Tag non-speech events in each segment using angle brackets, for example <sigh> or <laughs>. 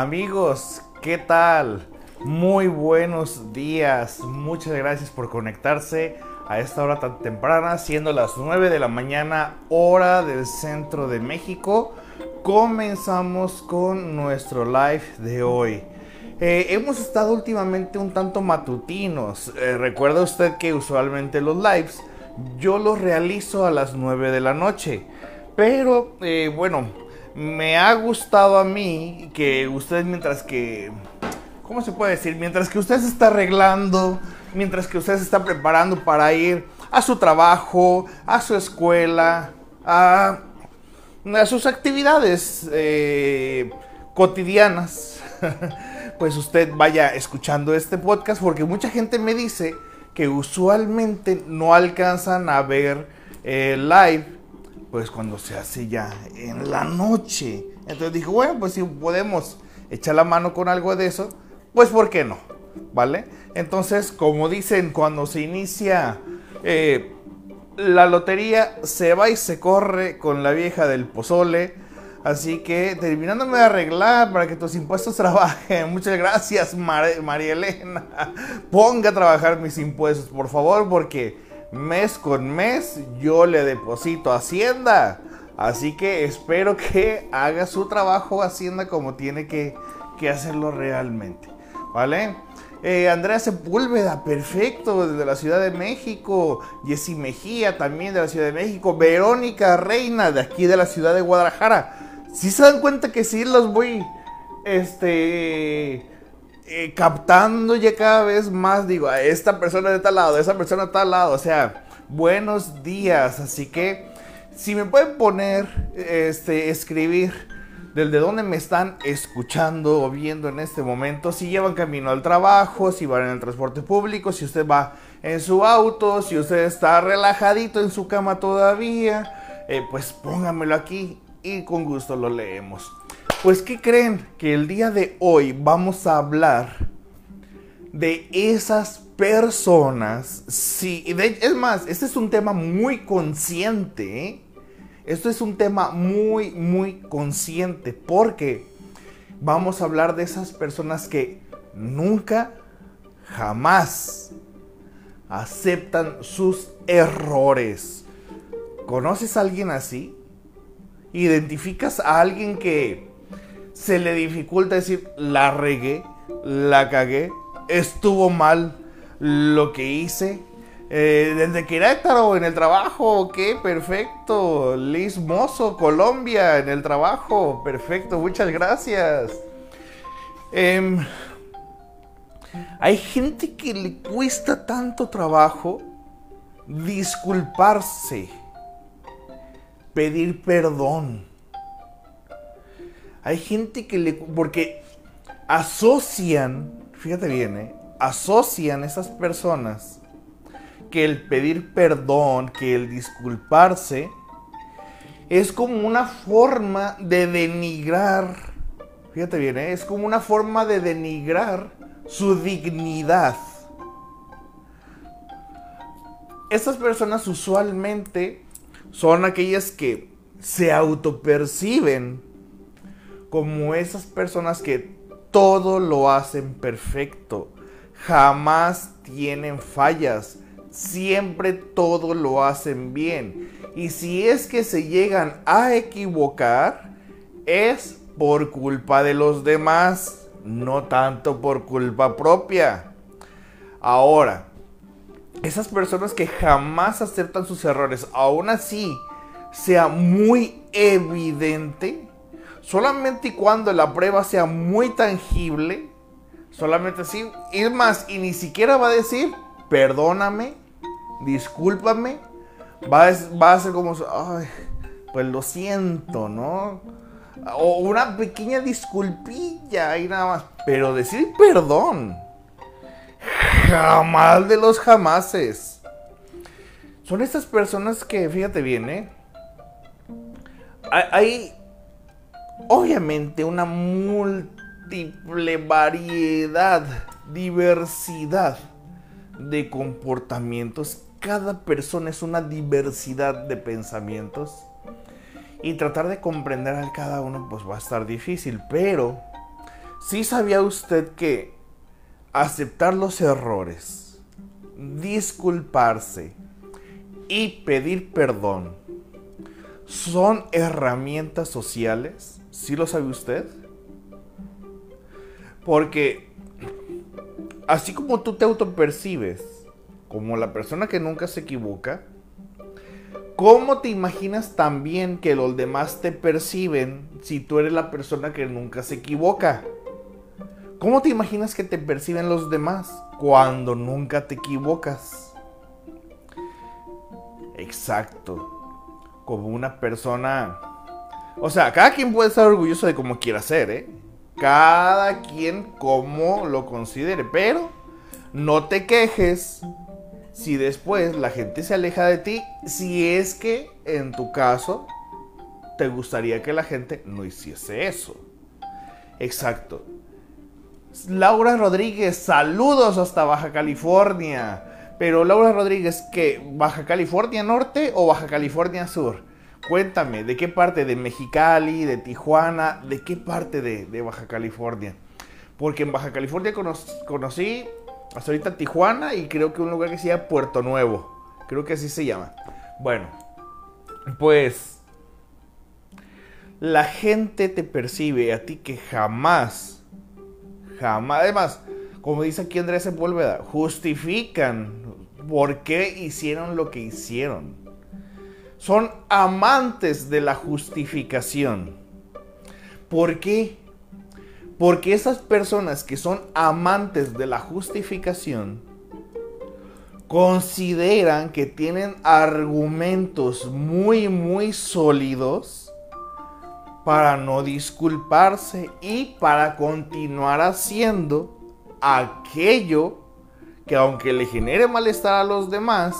Amigos, ¿qué tal? Muy buenos días. Muchas gracias por conectarse a esta hora tan temprana, siendo las 9 de la mañana, hora del centro de México. Comenzamos con nuestro live de hoy. Eh, hemos estado últimamente un tanto matutinos. Eh, recuerda usted que usualmente los lives yo los realizo a las 9 de la noche. Pero eh, bueno, me ha gustado a mí que usted mientras que... ¿Cómo se puede decir? Mientras que usted se está arreglando, mientras que usted se está preparando para ir a su trabajo, a su escuela, a, sus actividades cotidianas. <laughs> pues usted vaya escuchando este podcast porque mucha gente me dice que usualmente no alcanzan a ver el live pues cuando se hace ya en la noche. Entonces dijo, bueno, pues si podemos echar la mano con algo de eso, pues ¿por qué no? ¿Vale? Entonces, como dicen, cuando se inicia eh, la lotería, se va y se corre con la vieja del pozole Así que terminándome de arreglar para que tus impuestos <laughs> trabajen. Muchas gracias, María Elena. Ponga a trabajar mis impuestos, por favor, porque mes con mes yo le deposito Hacienda. Así que espero que haga su trabajo Hacienda como tiene que, hacerlo realmente. ¿Vale? Eh, Andrea Sepúlveda, perfecto, desde la Ciudad de México. Jessy Mejía, también de la Ciudad de México. Verónica Reina, de aquí de la ciudad de Guadalajara si se dan cuenta que sí los voy, este, eh, captando ya cada vez más, digo, a esta persona de tal lado, esa persona de tal lado, o sea, buenos días, así que si me pueden poner, este, escribir desde dónde me están escuchando o viendo en este momento, si llevan camino al trabajo, si van en el transporte público, si usted va en su auto, si usted está relajadito en su cama todavía, eh, pues pónganmelo aquí y con gusto lo leemos. Pues, ¿qué creen? Que el día de hoy vamos a hablar de esas personas. Sí, es más, este es un tema muy consciente. ¿eh? Esto es un tema muy, muy consciente porque vamos a hablar de esas personas que nunca, jamás aceptan sus errores. ¿Conoces a alguien así? identificas a alguien que se le dificulta decir, la regué, la cagué, estuvo mal lo que hice. Eh, desde Querétaro, en el trabajo, ok, perfecto. Liz Mozo, Colombia, en el trabajo, perfecto, muchas gracias. Em, hay gente que le cuesta tanto trabajo disculparse pedir perdón. Hay gente que le... porque asocian, fíjate bien, ¿eh? asocian esas personas que el pedir perdón, que el disculparse, es como una forma de denigrar, fíjate bien, ¿eh? es como una forma de denigrar su dignidad. Estas personas usualmente son aquellas que se autoperciben como esas personas que todo lo hacen perfecto, jamás tienen fallas, siempre todo lo hacen bien. Y si es que se llegan a equivocar, es por culpa de los demás, no tanto por culpa propia. Ahora, esas personas que jamás aceptan sus errores, aún así sea muy evidente, solamente y cuando la prueba sea muy tangible, solamente así, y más, y ni siquiera va a decir, perdóname, discúlpame, va a, va a ser como, ay, pues lo siento, ¿no? O una pequeña disculpilla y nada más, pero decir perdón Jamás de los jamases. Son estas personas que, fíjate bien, ¿eh? Hay, obviamente, una múltiple variedad, diversidad de comportamientos. Cada persona es una diversidad de pensamientos. Y tratar de comprender a cada uno, pues va a estar difícil. Pero ¿Sí sabía usted que aceptar los errores, disculparse y pedir perdón son herramientas sociales? ¿Sí lo sabe usted? Porque así como tú te autopercibes como la persona que nunca se equivoca, ¿cómo te imaginas también que los demás te perciben si tú eres la persona que nunca se equivoca? ¿Cómo te imaginas que te perciben los demás cuando nunca te equivocas? Exacto. Como una persona... O sea, cada quien puede estar orgulloso de cómo quiera ser, ¿eh? Cada quien como lo considere. Pero no te quejes si después la gente se aleja de ti. Si es que en tu caso te gustaría que la gente no hiciese eso. Exacto. Laura Rodríguez, saludos hasta Baja California. Pero Laura Rodríguez, ¿qué? ¿Baja California Norte o Baja California Sur? Cuéntame, ¿de qué parte? ¿De Mexicali? ¿De Tijuana? ¿De qué parte de, Baja California? Porque en Baja California conocí hasta ahorita Tijuana y creo que un lugar que se llama Puerto Nuevo. Creo que así se llama. Bueno, pues la gente te percibe a ti que jamás Jamás. Además, como dice aquí Andrés Sepúlveda, justifican por qué hicieron lo que hicieron. Son amantes de la justificación. ¿Por qué? Porque esas personas que son amantes de la justificación consideran que tienen argumentos muy, muy sólidos para no disculparse y para continuar haciendo aquello que aunque le genere malestar a los demás,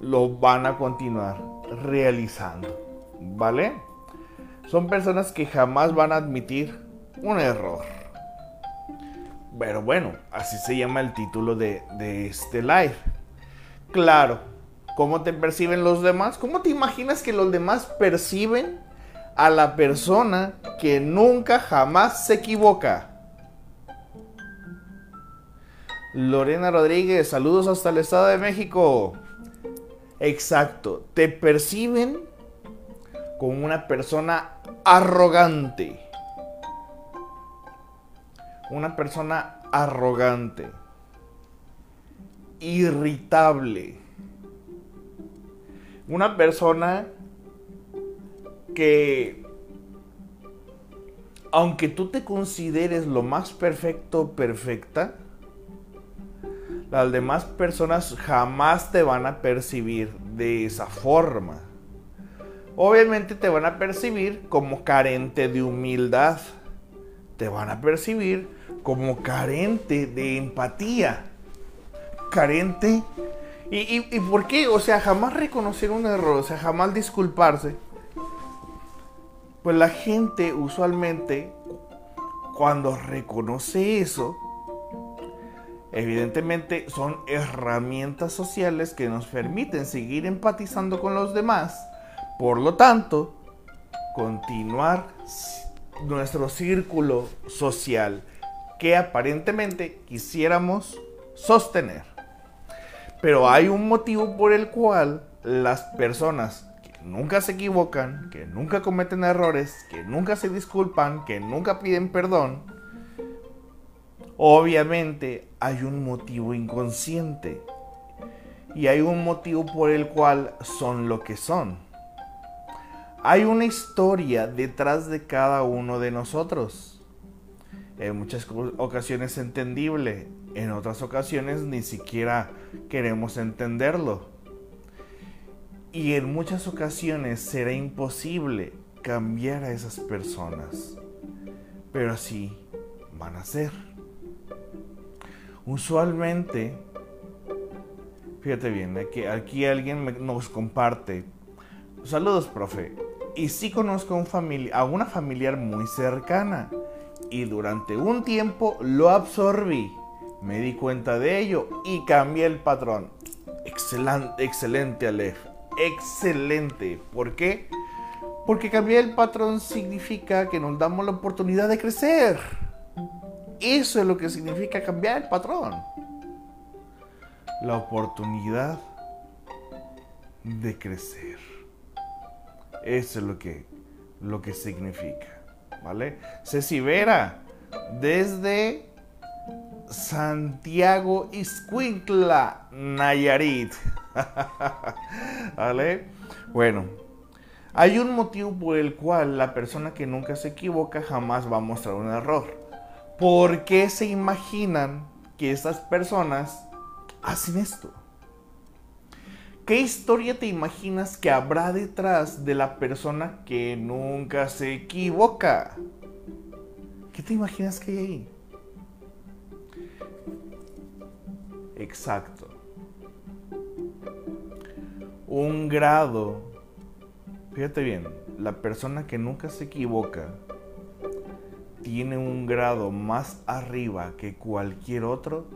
lo van a continuar realizando. ¿Vale? Son personas que jamás van a admitir un error. Pero bueno, así se llama el título de, de este live. Claro, ¿cómo te perciben los demás? ¿Cómo te imaginas que los demás perciben a la persona que nunca jamás se equivoca. Lorena Rodríguez, saludos hasta el Estado de México. Exacto, te perciben como una persona arrogante. Una persona arrogante. Irritable. Una persona que aunque tú te consideres lo más perfecto perfecta, las demás personas jamás te van a percibir de esa forma. Obviamente te van a percibir como carente de humildad. Te van a percibir como carente de empatía. Carente. ¿Y, y por qué? O sea, jamás reconocer un error, o sea, jamás disculparse pues la gente usualmente cuando reconoce eso, evidentemente son herramientas sociales que nos permiten seguir empatizando con los demás. Por lo tanto, continuar nuestro círculo social que aparentemente quisiéramos sostener. Pero hay un motivo por el cual las personas nunca se equivocan, que nunca cometen errores, que nunca se disculpan, que nunca piden perdón, obviamente hay un motivo inconsciente. Y hay un motivo por el cual son lo que son. Hay una historia detrás de cada uno de nosotros. En muchas ocasiones entendible, en otras ocasiones ni siquiera queremos entenderlo y en muchas ocasiones será imposible cambiar a esas personas. Pero así van a ser. Usualmente, fíjate bien, aquí, aquí alguien nos comparte. Saludos, profe. Y sí conozco a, a una familiar muy cercana. Y durante un tiempo lo absorbí. Me di cuenta de ello y cambié el patrón. Excelente, excelente Aleph excelente. ¿Por qué? Porque cambiar el patrón significa que nos damos la oportunidad de crecer. Eso es lo que significa cambiar el patrón. La oportunidad de crecer. Eso es lo que, lo que significa. ¿Vale? Ceci Vera, desde Santiago Iscuintla, Nayarit. <laughs> ¿Vale? Bueno, hay un motivo por el cual la persona que nunca se equivoca jamás va a mostrar un error. ¿Por qué se imaginan que estas personas hacen esto? ¿Qué historia te imaginas que habrá detrás de la persona que nunca se equivoca? ¿Qué te imaginas que hay ahí? Exacto. Un grado. Fíjate bien, la persona que nunca se equivoca tiene un grado más arriba que cualquier otro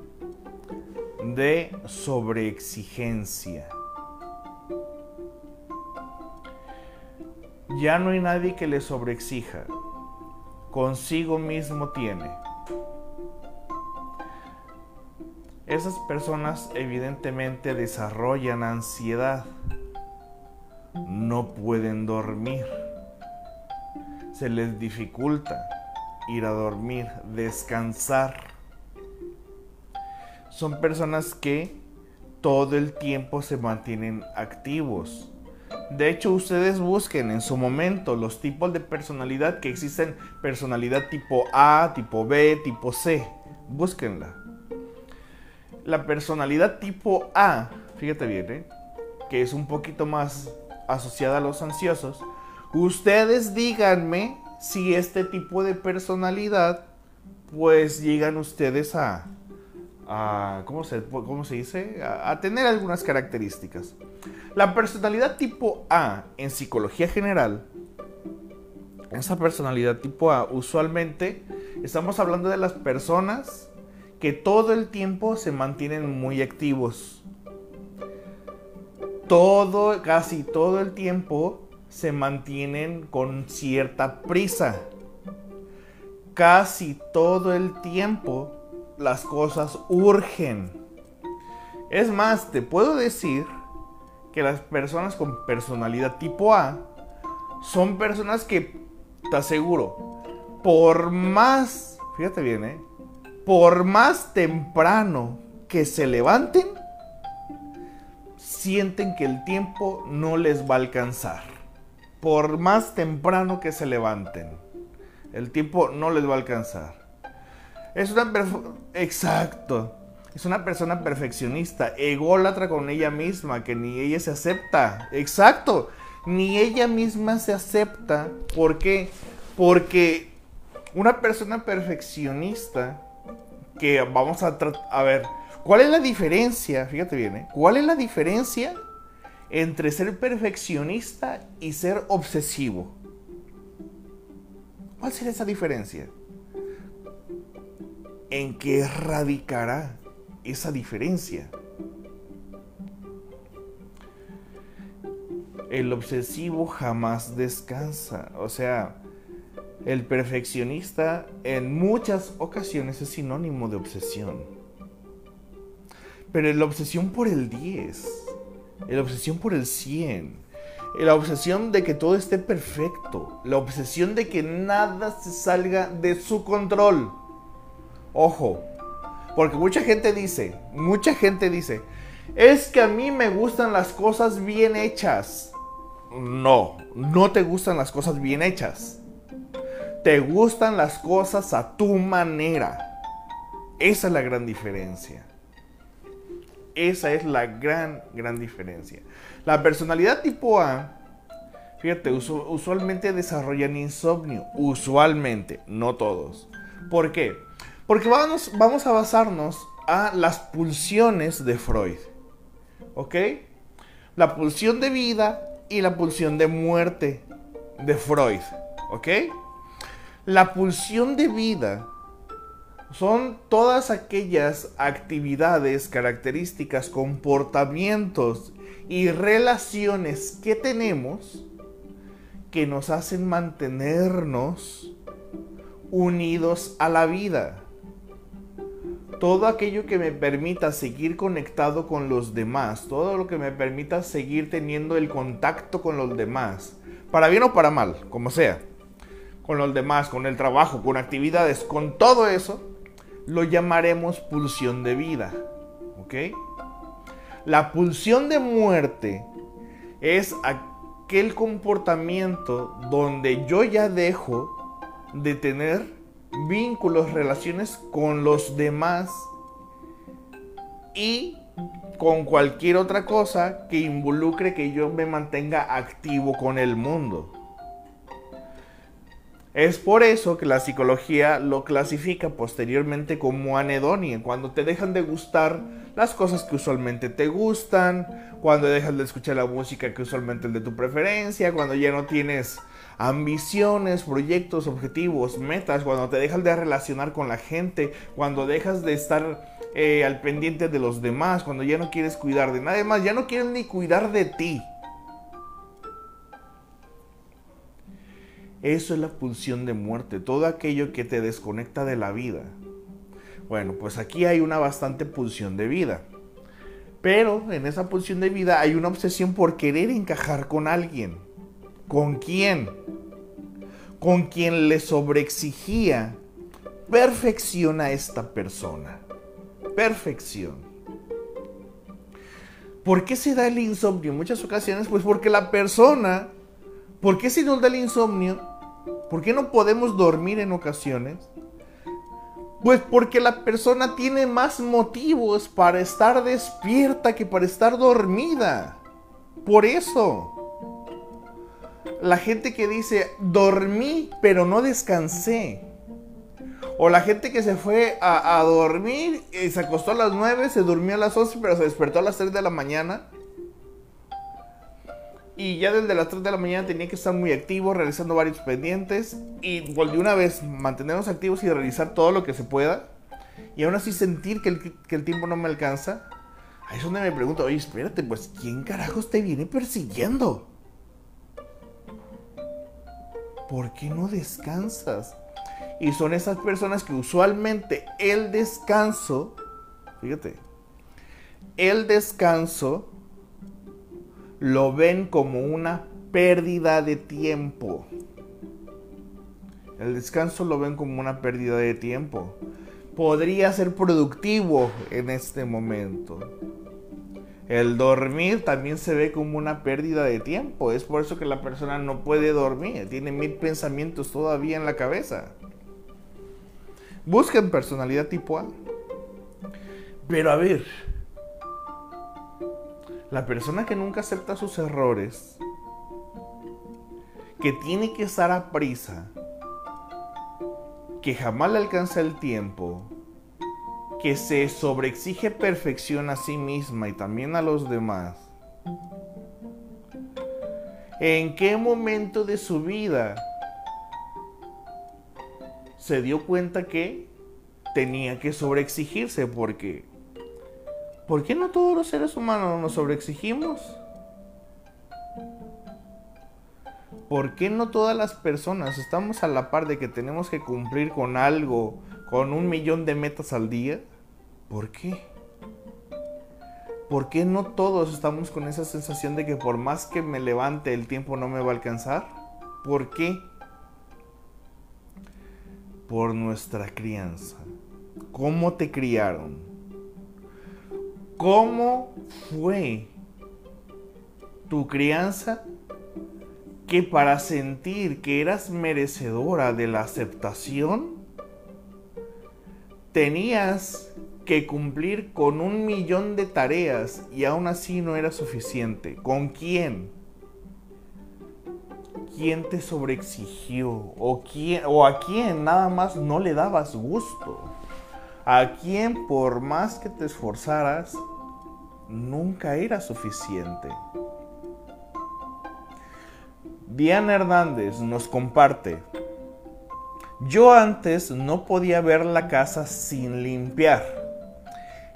de sobreexigencia. Ya no hay nadie que le sobreexija. Consigo mismo tiene. Esas personas evidentemente desarrollan ansiedad. No pueden dormir. Se les dificulta ir a dormir, descansar. Son personas que todo el tiempo se mantienen activos de hecho, ustedes busquen en su momento los tipos de personalidad que existen. Personalidad tipo A, tipo B, tipo C. Búsquenla. La personalidad tipo A, fíjate bien, ¿eh? que es un poquito más asociada a los ansiosos. Ustedes díganme si este tipo de personalidad, pues llegan ustedes a, a ¿cómo, se, ¿cómo se dice? a tener algunas características. La personalidad tipo A en psicología general, esa personalidad tipo A, usualmente estamos hablando de las personas que todo el tiempo se mantienen muy activos. Todo, casi todo el tiempo se mantienen con cierta prisa. Casi todo el tiempo las cosas urgen. Es más, te puedo decir que las personas con personalidad tipo A son personas que, te aseguro, por más, fíjate bien, ¿eh? por más temprano que se levanten, sienten que el tiempo no les va a alcanzar. Por más temprano que se levanten, el tiempo no les va a alcanzar. Es una Exacto. Es una persona perfeccionista, ególatra con ella misma, que ni ella se acepta. Exacto, ni ella misma se acepta. ¿Por qué? Porque una persona perfeccionista, que vamos a a ver, ¿cuál es la diferencia? Fíjate bien, ¿eh? ¿cuál es la diferencia entre ser perfeccionista y ser obsesivo? ¿Cuál será esa diferencia? ¿En qué radicará? esa diferencia. El obsesivo jamás descansa. O sea, el perfeccionista en muchas ocasiones es sinónimo de obsesión. Pero la obsesión por el 10, la obsesión por el 100, la obsesión de que todo esté perfecto, la obsesión de que nada se salga de su control. Ojo, porque mucha gente dice, mucha gente dice, es que a mí me gustan las cosas bien hechas. No, no te gustan las cosas bien hechas. Te gustan las cosas a tu manera. Esa es la gran diferencia. Esa es la gran, gran diferencia. La personalidad tipo A, fíjate, usualmente desarrollan insomnio. Usualmente, no todos. ¿Por qué? Porque vamos, vamos a basarnos a las pulsiones de Freud. ¿Ok? La pulsión de vida y la pulsión de muerte de Freud. ¿Ok? La pulsión de vida son todas aquellas actividades, características, comportamientos y relaciones que tenemos que nos hacen mantenernos unidos a la vida. Todo aquello que me permita seguir conectado con los demás, todo lo que me permita seguir teniendo el contacto con los demás, para bien o para mal, como sea, con los demás, con el trabajo, con actividades, con todo eso, lo llamaremos pulsión de vida. ¿Ok? La pulsión de muerte es aquel comportamiento donde yo ya dejo de tener vínculos, relaciones con los demás y con cualquier otra cosa que involucre que yo me mantenga activo con el mundo. Es por eso que la psicología lo clasifica posteriormente como anedonia, cuando te dejan de gustar las cosas que usualmente te gustan, cuando dejas de escuchar la música que usualmente es de tu preferencia, cuando ya no tienes ambiciones, proyectos, objetivos, metas, cuando te dejas de relacionar con la gente, cuando dejas de estar eh, al pendiente de los demás, cuando ya no quieres cuidar de nadie más, ya no quieres ni cuidar de ti. Eso es la pulsión de muerte, todo aquello que te desconecta de la vida. Bueno, pues aquí hay una bastante pulsión de vida. Pero en esa pulsión de vida hay una obsesión por querer encajar con alguien. ¿Con quién? Con quien le sobreexigía perfección a esta persona. Perfección. ¿Por qué se da el insomnio? En muchas ocasiones, pues porque la persona, ¿por qué se nos da el insomnio? ¿Por qué no podemos dormir en ocasiones? Pues porque la persona tiene más motivos para estar despierta que para estar dormida. Por eso. La gente que dice, dormí pero no descansé. O la gente que se fue a, dormir y se acostó a las 9, se durmió a las 11 pero se despertó a las 3 de la mañana. Y ya desde las 3 de la mañana tenía que estar muy activo, realizando varios pendientes. Y volví una vez mantenernos activos y realizar todo lo que se pueda. Y aún así sentir que el, que el tiempo no me alcanza. Ahí es donde me pregunto, oye, espérate, pues ¿quién carajos te viene persiguiendo? ¿Por qué no descansas? Y son esas personas que usualmente el descanso, fíjate, el descanso lo ven como una pérdida de tiempo. El descanso lo ven como una pérdida de tiempo. Podría ser productivo en este momento. El dormir también se ve como una pérdida de tiempo. Es por eso que la persona no puede dormir. Tiene mil pensamientos todavía en la cabeza. Busquen personalidad tipo A. Pero a ver, la persona que nunca acepta sus errores, que tiene que estar a prisa, que jamás le alcanza el tiempo, que se sobreexige perfección a sí misma y también a los demás. ¿En qué momento de su vida se dio cuenta que tenía que sobreexigirse? Porque ¿Por qué no todos los seres humanos nos sobreexigimos? ¿Por qué no todas las personas estamos a la par de que tenemos que cumplir con algo, con un millón de metas al día? ¿Por qué? ¿Por qué no todos estamos con esa sensación de que por más que me levante el tiempo no me va a alcanzar? ¿Por qué? Por nuestra crianza. ¿Cómo te criaron? ¿Cómo fue tu crianza que para sentir que eras merecedora de la aceptación, tenías que cumplir con un millón de tareas y aún así no era suficiente? ¿Con quién? ¿Quién te sobreexigió? ¿O, quién, ¿O a quién nada más no le dabas gusto? A quien por más que te esforzaras, nunca era suficiente. Diana Hernández nos comparte, yo antes no podía ver la casa sin limpiar.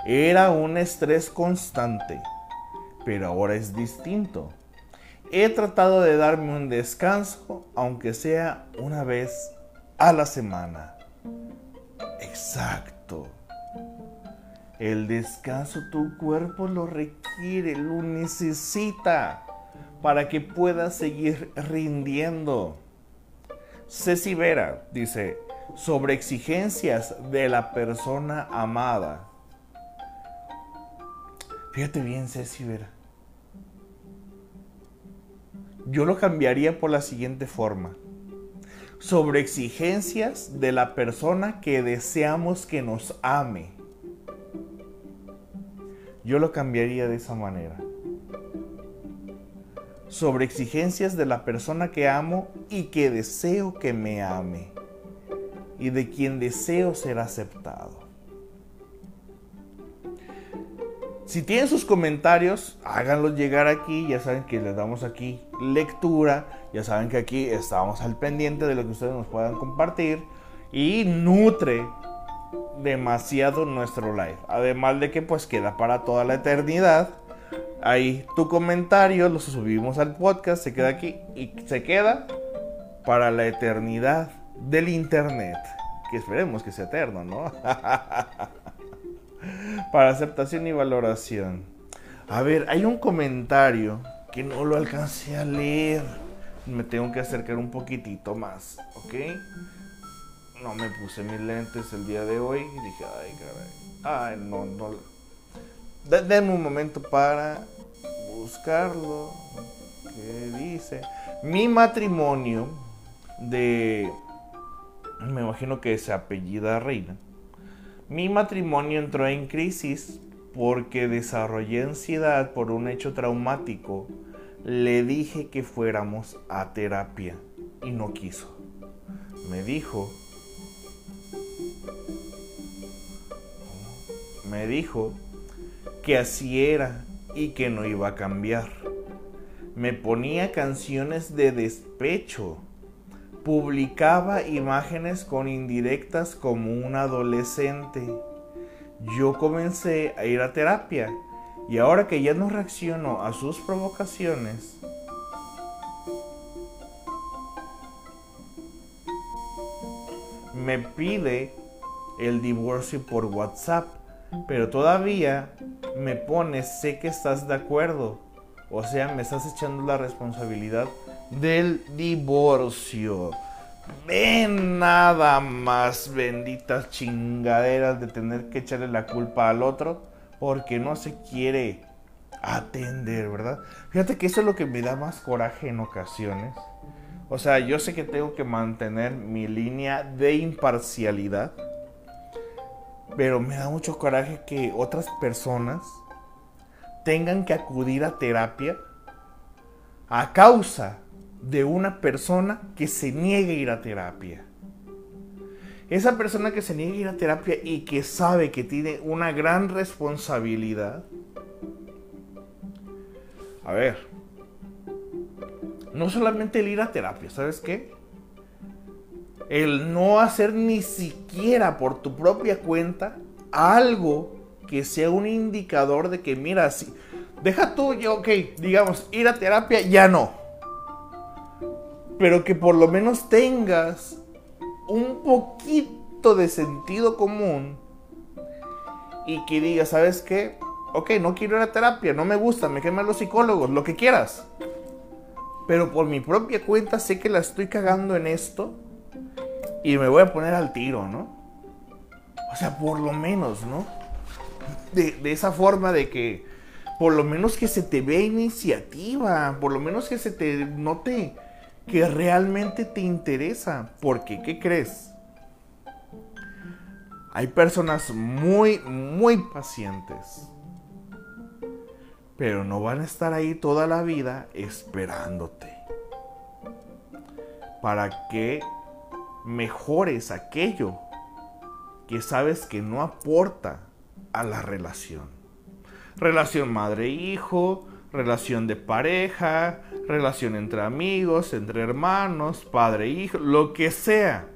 Era un estrés constante, pero ahora es distinto. He tratado de darme un descanso, aunque sea una vez a la semana. Exacto. El descanso tu cuerpo lo requiere, lo necesita para que puedas seguir rindiendo. Ceci Vera dice, sobre exigencias de la persona amada. Fíjate bien, Ceci Vera. Yo lo cambiaría por la siguiente forma. Sobre exigencias de la persona que deseamos que nos ame. Yo lo cambiaría de esa manera. Sobre exigencias de la persona que amo y que deseo que me ame. Y de quien deseo ser aceptado. Si tienen sus comentarios, háganlos llegar aquí. Ya saben que les damos aquí lectura. Ya saben que aquí estamos al pendiente de lo que ustedes nos puedan compartir. Y nutre demasiado nuestro live. Además de que pues queda para toda la eternidad. Ahí tu comentario lo subimos al podcast, se queda aquí y se queda para la eternidad del internet. Que esperemos que sea eterno, ¿no? <laughs> para aceptación y valoración. A ver, hay un comentario que no lo alcancé a leer. Me tengo que acercar un poquitito más, ¿ok? No me puse mis lentes el día de hoy y dije, ay, caray. Ay, no, no. Denme un momento para buscarlo. ¿Qué dice? Mi matrimonio de... Me imagino que se apellida Reina mi matrimonio entró en crisis porque desarrollé ansiedad por un hecho traumático. Le dije que fuéramos a terapia y no quiso. Me dijo, me dijo que así era y que no iba a cambiar. Me ponía canciones de despecho publicaba imágenes con indirectas como un adolescente. Yo comencé a ir a terapia y ahora que ya no reacciono a sus provocaciones, me pide el divorcio por WhatsApp, pero todavía me pone sé que estás de acuerdo. O sea, me estás echando la responsabilidad del divorcio. Ven nada más benditas chingaderas de tener que echarle la culpa al otro porque no se quiere atender, ¿verdad? Fíjate que eso es lo que me da más coraje en ocasiones. O sea, yo sé que tengo que mantener mi línea de imparcialidad, pero me da mucho coraje que otras personas tengan que acudir a terapia a causa de una persona que se niegue a ir a terapia. Esa persona que se niega a ir a terapia y que sabe que tiene una gran responsabilidad. A ver, no solamente el ir a terapia, ¿sabes qué? El no hacer ni siquiera por tu propia cuenta algo que sea un indicador de que, mira, si, deja tú, yo, ok, digamos, ir a terapia, ya no pero que por lo menos tengas un poquito de sentido común y que digas, ¿sabes qué? Ok, no quiero ir a terapia, no me gusta, me queman los psicólogos, lo que quieras. Pero por mi propia cuenta sé que la estoy cagando en esto y me voy a poner al tiro, ¿no? O sea, por lo menos, ¿no? De, de esa forma de que, por lo menos que se te vea iniciativa, por lo menos que se te note que realmente te interesa. Porque, ¿qué crees? Hay personas muy, muy pacientes. Pero no van a estar ahí toda la vida esperándote. Para que mejores aquello que sabes que no aporta a la relación. Relación madre-hijo, relación de pareja, relación entre amigos, entre hermanos, padre, hijo, lo que sea.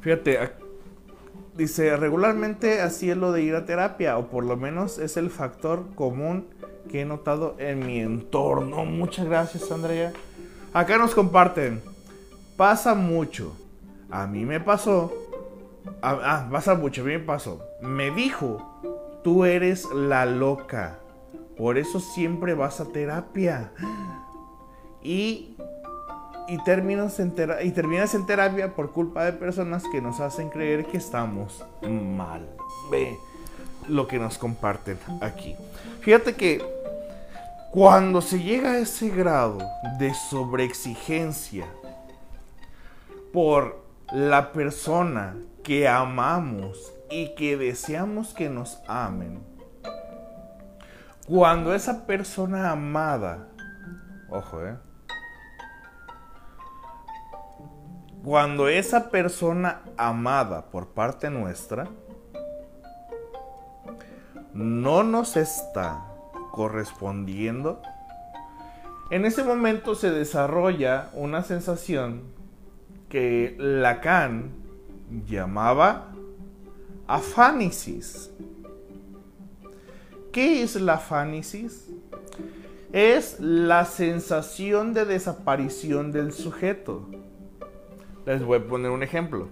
Fíjate, dice, regularmente así es lo de ir a terapia, o por lo menos es el factor común que he notado en mi entorno. Muchas gracias, Andrea. Acá nos comparten, pasa mucho. A mí me pasó Ah, pasa mucho, bien pasó. Me dijo, tú eres la loca. Por eso siempre vas a terapia. Y, y, terminas en y terminas en terapia por culpa de personas que nos hacen creer que estamos mal. Ve lo que nos comparten aquí. Fíjate que cuando se llega a ese grado de sobreexigencia por la persona que amamos y que deseamos que nos amen, cuando esa persona amada, ojo, eh, cuando esa persona amada por parte nuestra no nos está correspondiendo, en ese momento se desarrolla una sensación que Lacan llamaba afánisis. ¿Qué es la afánisis? Es la sensación de desaparición del sujeto. Les voy a poner un ejemplo.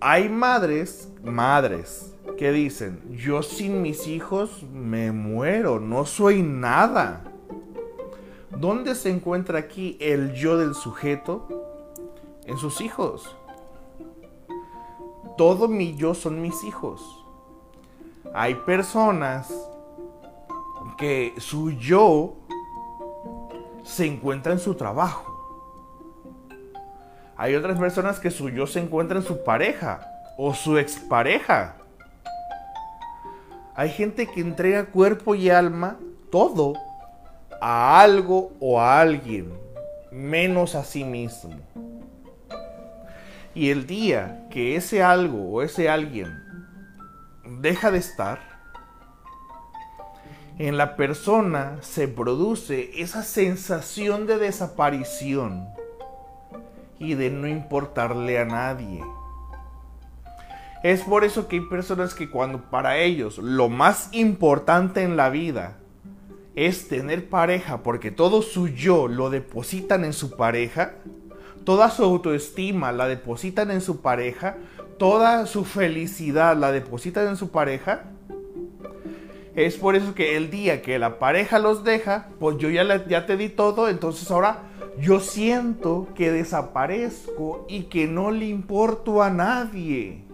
Hay madres, madres, que dicen, yo sin mis hijos me muero, no soy nada. ¿Dónde se encuentra aquí el yo del sujeto? En sus hijos. Todo mi yo son mis hijos. Hay personas que su yo se encuentra en su trabajo. Hay otras personas que su yo se encuentra en su pareja o su expareja. Hay gente que entrega cuerpo y alma, todo, a algo o a alguien, menos a sí mismo. Y el día que ese algo o ese alguien deja de estar, en la persona se produce esa sensación de desaparición y de no importarle a nadie. Es por eso que hay personas que cuando para ellos lo más importante en la vida es tener pareja, porque todo su yo lo depositan en su pareja, toda su autoestima la depositan en su pareja, toda su felicidad la depositan en su pareja, es por eso que el día que la pareja los deja, pues yo ya, ya te di todo, entonces ahora yo siento que desaparezco y que no le importo a nadie.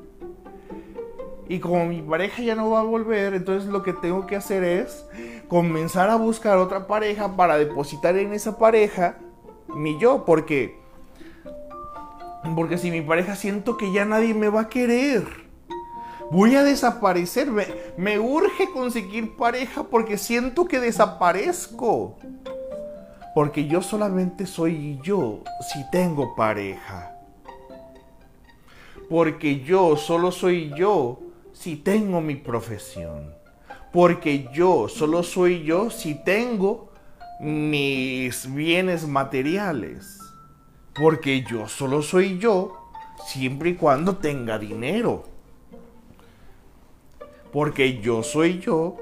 Y como mi pareja ya no va a volver, entonces lo que tengo que hacer es comenzar a buscar otra pareja para depositar en esa pareja mi yo, porque porque si mi pareja siento que ya nadie me va a querer. Voy a desaparecer. Me, me urge conseguir pareja porque siento que desaparezco. Porque yo solamente soy yo si tengo pareja. Porque yo solo soy yo si tengo mi profesión. Porque yo solo soy yo si tengo mis bienes materiales. Porque yo solo soy yo siempre y cuando tenga dinero. Porque yo soy yo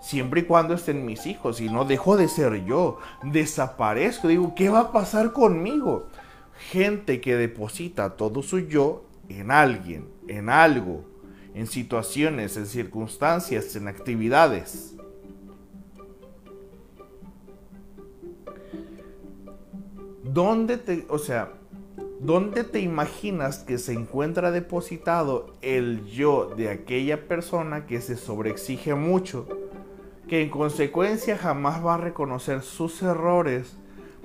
siempre y cuando estén mis hijos. Y no dejo de ser yo. Desaparezco. Digo, ¿qué va a pasar conmigo? Gente que deposita todo su yo en alguien, en algo, en situaciones, en circunstancias, en actividades. ¿Dónde te, o sea, dónde te imaginas que se encuentra depositado el yo de aquella persona que se sobreexige mucho, que en consecuencia jamás va a reconocer sus errores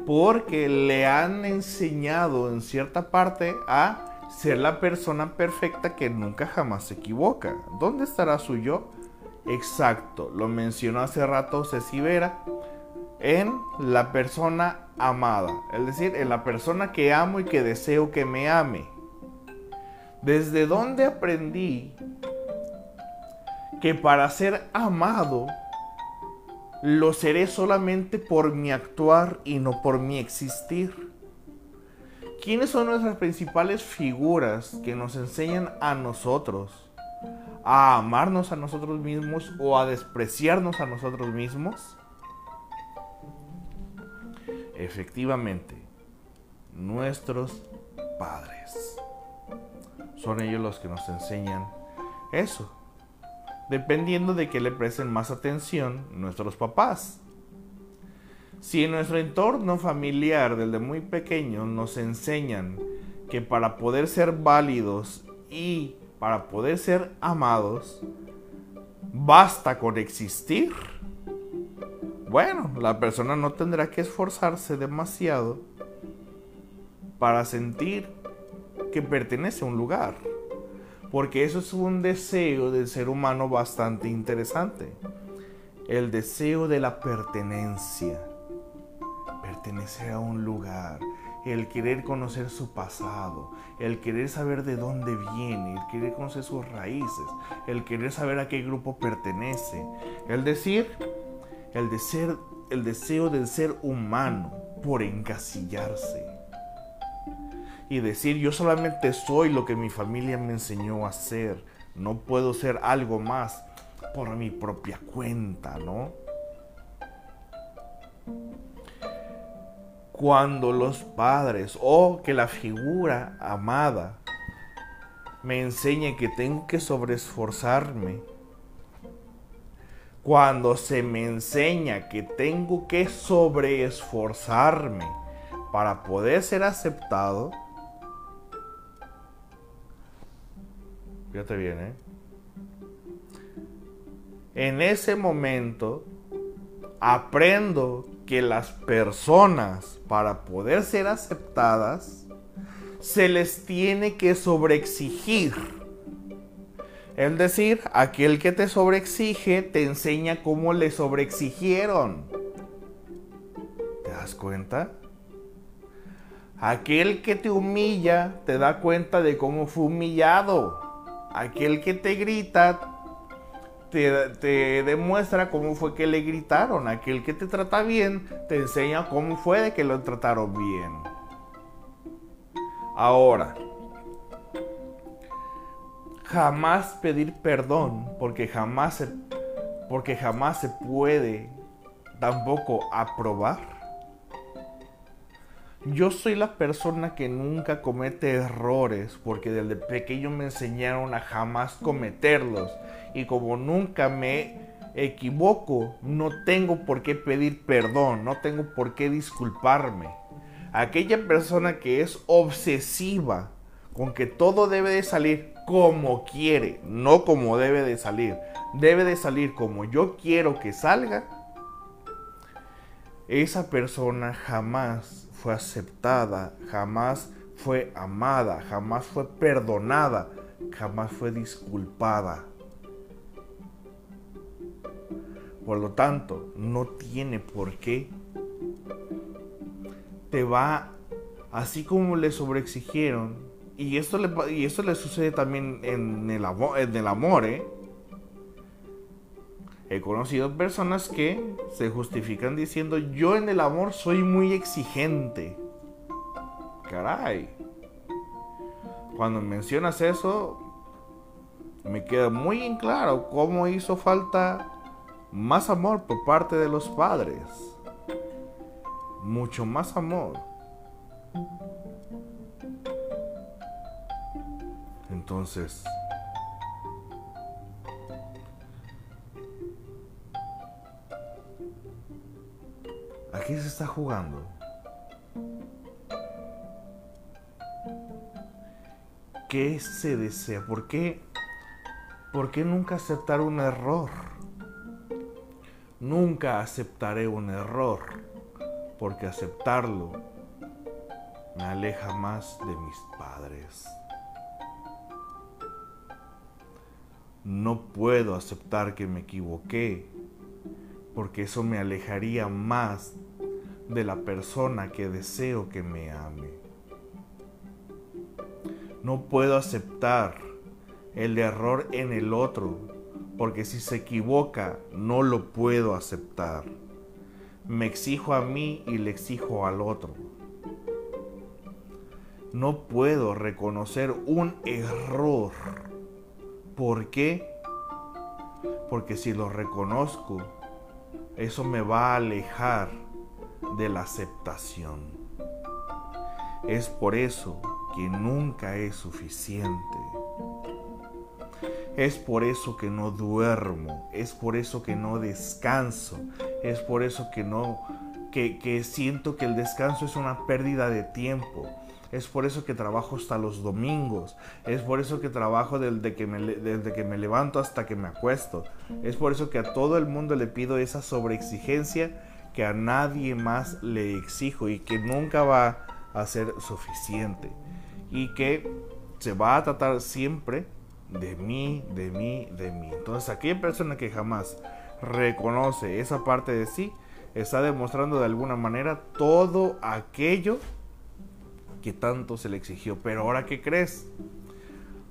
porque le han enseñado en cierta parte a ser la persona perfecta que nunca jamás se equivoca. ¿Dónde estará su yo? Exacto, lo mencionó hace rato Ceci Vera, en la persona amada, es decir, en la persona que amo y que deseo que me ame. ¿Desde dónde aprendí que para ser amado lo seré solamente por mi actuar y no por mi existir? ¿Quiénes son nuestras principales figuras que nos enseñan a nosotros a amarnos a nosotros mismos o a despreciarnos a nosotros mismos? Efectivamente, nuestros padres. son ellos los que nos enseñan eso. Dependiendo de que le presten más atención nuestros papás. Si en nuestro entorno familiar desde muy pequeños nos enseñan que para poder ser válidos y para poder ser amados, basta con existir, bueno, la persona no tendrá que esforzarse demasiado para sentir que pertenece a un lugar. Porque eso es un deseo del ser humano bastante interesante. El deseo de la pertenencia. Pertenecer a un lugar. El querer conocer su pasado. El querer saber de dónde viene. El querer conocer sus raíces. El querer saber a qué grupo pertenece. El decir, el, el deseo del ser humano por encasillarse y decir yo solamente soy lo que mi familia me enseñó a ser, no puedo ser algo más por mi propia cuenta, ¿no? Cuando los padres o que la figura amada me enseñe que tengo que sobreesforzarme, cuando se me enseña que tengo que sobreesforzarme para poder ser aceptado, Fíjate bien, ¿eh? En ese momento aprendo que las personas, para poder ser aceptadas, se les tiene que sobreexigir. Es decir, aquel que te sobreexige te enseña cómo le sobreexigieron. ¿Te das cuenta? Aquel que te humilla te da cuenta de cómo fue humillado. Aquel que te grita te, demuestra cómo fue que le gritaron. Aquel que te trata bien te enseña cómo fue de que lo trataron bien. Ahora, jamás pedir perdón porque jamás se, porque jamás se puede tampoco aprobar yo soy la persona que nunca comete errores porque desde pequeño me enseñaron a jamás cometerlos. Y como nunca me equivoco, no tengo por qué pedir perdón, no tengo por qué disculparme. Aquella persona que es obsesiva con que todo debe de salir como quiere, no como debe de salir, debe de salir como yo quiero que salga, esa persona jamás fue aceptada, jamás fue amada, jamás fue perdonada, jamás fue disculpada. Por lo tanto, no tiene por qué. Te va, así como le sobreexigieron, y esto le, y esto le sucede también en el, en el amor, ¿eh? He conocido personas que se justifican diciendo yo en el amor soy muy exigente. Caray. Cuando mencionas eso, me queda muy en claro cómo hizo falta más amor por parte de los padres. Mucho más amor. Entonces, qué se está jugando? ¿Qué se desea? ¿Por qué? ¿Por qué nunca aceptar un error? Nunca aceptaré un error, porque aceptarlo me aleja más de mis padres. No puedo aceptar que me equivoqué, porque eso me alejaría más de la persona que deseo que me ame. No puedo aceptar el error en el otro, porque si se equivoca no lo puedo aceptar. Me exijo a mí y le exijo al otro. No puedo reconocer un error. ¿Por qué? Porque si lo reconozco, eso me va a alejar de la aceptación. Es por eso que nunca es suficiente. Es por eso que no duermo, es por eso que no descanso, es por eso que no, que, que siento que el descanso es una pérdida de tiempo. Es por eso que trabajo hasta los domingos. Es por eso que trabajo desde que, me, desde que me levanto hasta que me acuesto. Es por eso que a todo el mundo le pido esa sobreexigencia que a nadie más le exijo y que nunca va a ser suficiente. Y que se va a tratar siempre de mí, de mí, de mí. Entonces aquella persona que jamás reconoce esa parte de sí, está demostrando de alguna manera todo aquello que tanto se le exigió. Pero ahora, ¿qué crees?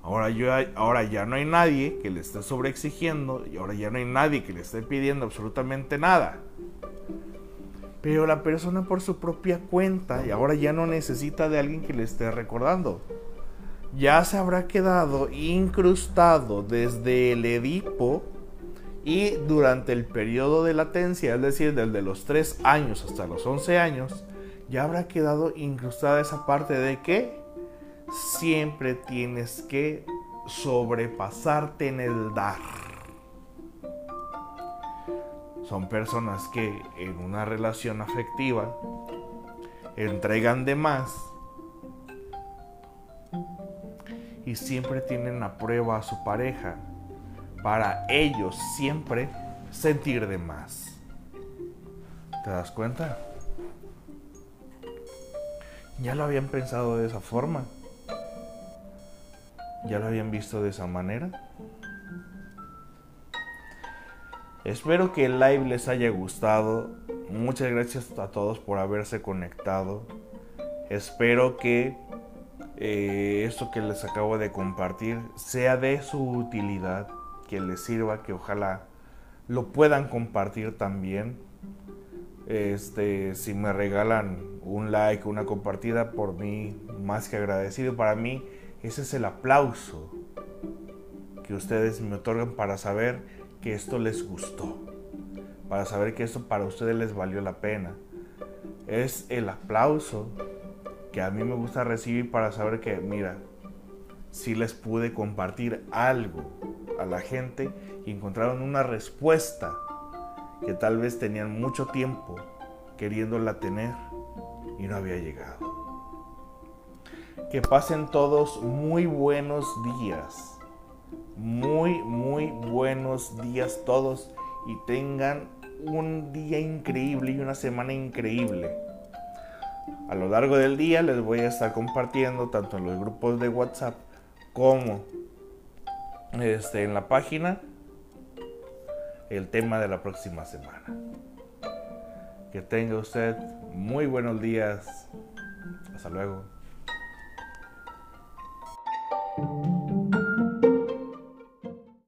Ahora, yo, ahora ya no hay nadie que le esté sobreexigiendo y ahora ya no hay nadie que le esté pidiendo absolutamente nada. Pero la persona por su propia cuenta y ahora ya no necesita de alguien que le esté recordando. Ya se habrá quedado incrustado desde el Edipo y durante el periodo de latencia, es decir, desde los 3 años hasta los 11 años, ya habrá quedado incrustada esa parte de que siempre tienes que sobrepasarte en el dar. Son personas que en una relación afectiva entregan de más y siempre tienen a prueba a su pareja para ellos siempre sentir de más. ¿Te das cuenta? Ya lo habían pensado de esa forma. Ya lo habían visto de esa manera. Espero que el live les haya gustado. Muchas gracias a todos por haberse conectado. Espero que eh, esto que les acabo de compartir sea de su utilidad, que les sirva, que ojalá lo puedan compartir también. Este, si me regalan un like, una compartida, por mí, más que agradecido. Para mí, ese es el aplauso que ustedes me otorgan para saber que esto les gustó. Para saber que esto para ustedes les valió la pena. Es el aplauso que a mí me gusta recibir para saber que, mira, si les pude compartir algo a la gente y encontraron una respuesta que tal vez tenían mucho tiempo queriéndola tener y no había llegado. Que pasen todos muy buenos días. Muy, muy buenos días todos y tengan un día increíble y una semana increíble. A lo largo del día les voy a estar compartiendo tanto en los grupos de WhatsApp como este, en la página el tema de la próxima semana. Que tenga usted muy buenos días. Hasta luego.